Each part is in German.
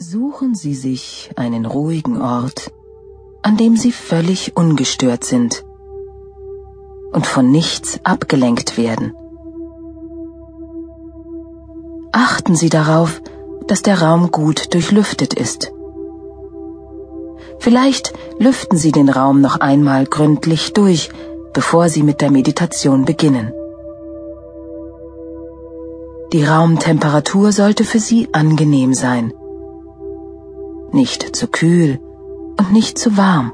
Suchen Sie sich einen ruhigen Ort, an dem Sie völlig ungestört sind und von nichts abgelenkt werden. Achten Sie darauf, dass der Raum gut durchlüftet ist. Vielleicht lüften Sie den Raum noch einmal gründlich durch, bevor Sie mit der Meditation beginnen. Die Raumtemperatur sollte für Sie angenehm sein. Nicht zu kühl und nicht zu warm.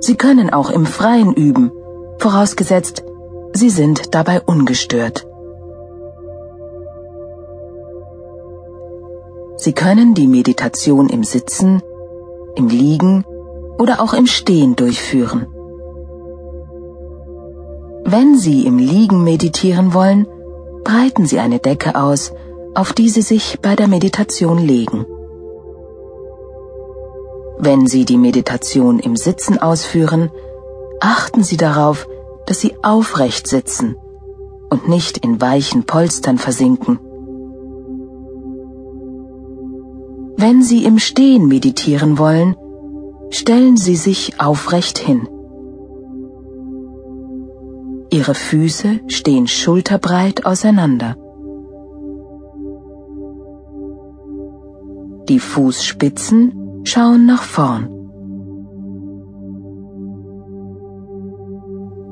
Sie können auch im Freien üben, vorausgesetzt, Sie sind dabei ungestört. Sie können die Meditation im Sitzen, im Liegen oder auch im Stehen durchführen. Wenn Sie im Liegen meditieren wollen, breiten Sie eine Decke aus, auf die Sie sich bei der Meditation legen. Wenn Sie die Meditation im Sitzen ausführen, achten Sie darauf, dass Sie aufrecht sitzen und nicht in weichen Polstern versinken. Wenn Sie im Stehen meditieren wollen, stellen Sie sich aufrecht hin. Ihre Füße stehen schulterbreit auseinander. Die Fußspitzen schauen nach vorn.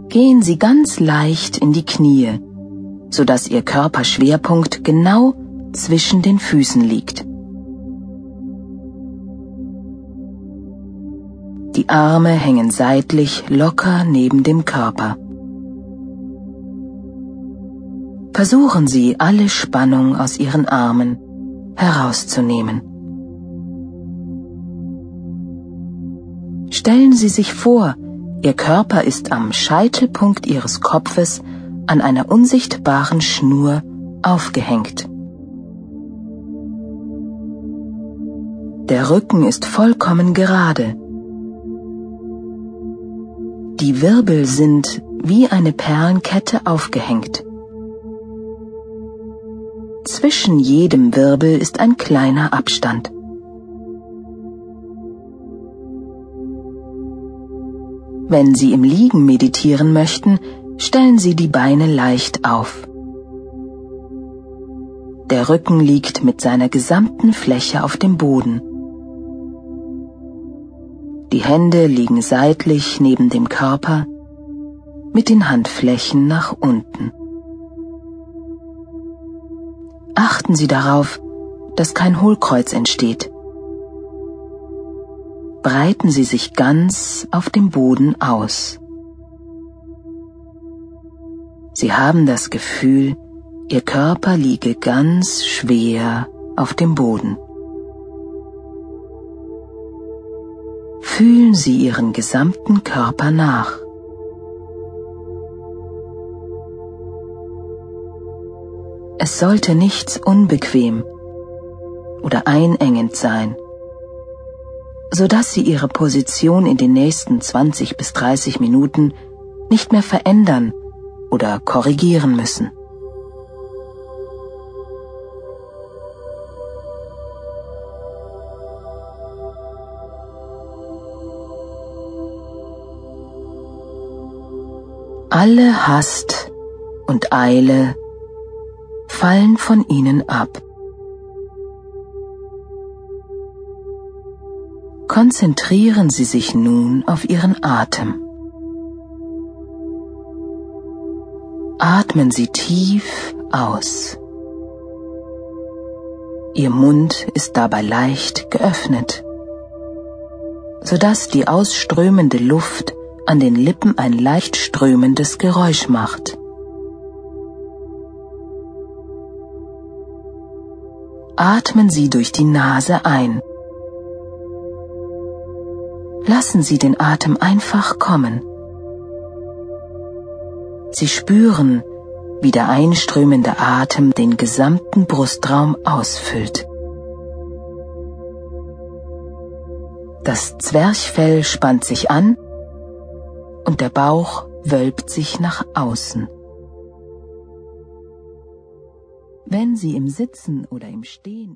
Gehen Sie ganz leicht in die Knie, sodass Ihr Körperschwerpunkt genau zwischen den Füßen liegt. Die Arme hängen seitlich locker neben dem Körper. Versuchen Sie, alle Spannung aus Ihren Armen herauszunehmen. Stellen Sie sich vor, Ihr Körper ist am Scheitelpunkt Ihres Kopfes an einer unsichtbaren Schnur aufgehängt. Der Rücken ist vollkommen gerade. Die Wirbel sind wie eine Perlenkette aufgehängt. Zwischen jedem Wirbel ist ein kleiner Abstand. Wenn Sie im Liegen meditieren möchten, stellen Sie die Beine leicht auf. Der Rücken liegt mit seiner gesamten Fläche auf dem Boden. Die Hände liegen seitlich neben dem Körper mit den Handflächen nach unten. Achten Sie darauf, dass kein Hohlkreuz entsteht. Breiten Sie sich ganz auf dem Boden aus. Sie haben das Gefühl, Ihr Körper liege ganz schwer auf dem Boden. Fühlen Sie Ihren gesamten Körper nach. Es sollte nichts unbequem oder einengend sein, so dass Sie Ihre Position in den nächsten 20 bis 30 Minuten nicht mehr verändern oder korrigieren müssen. Alle Hast und Eile fallen von ihnen ab. Konzentrieren Sie sich nun auf Ihren Atem. Atmen Sie tief aus. Ihr Mund ist dabei leicht geöffnet, sodass die ausströmende Luft an den Lippen ein leicht strömendes Geräusch macht. Atmen Sie durch die Nase ein. Lassen Sie den Atem einfach kommen. Sie spüren, wie der einströmende Atem den gesamten Brustraum ausfüllt. Das Zwerchfell spannt sich an und der Bauch wölbt sich nach außen. Wenn Sie im Sitzen oder im Stehen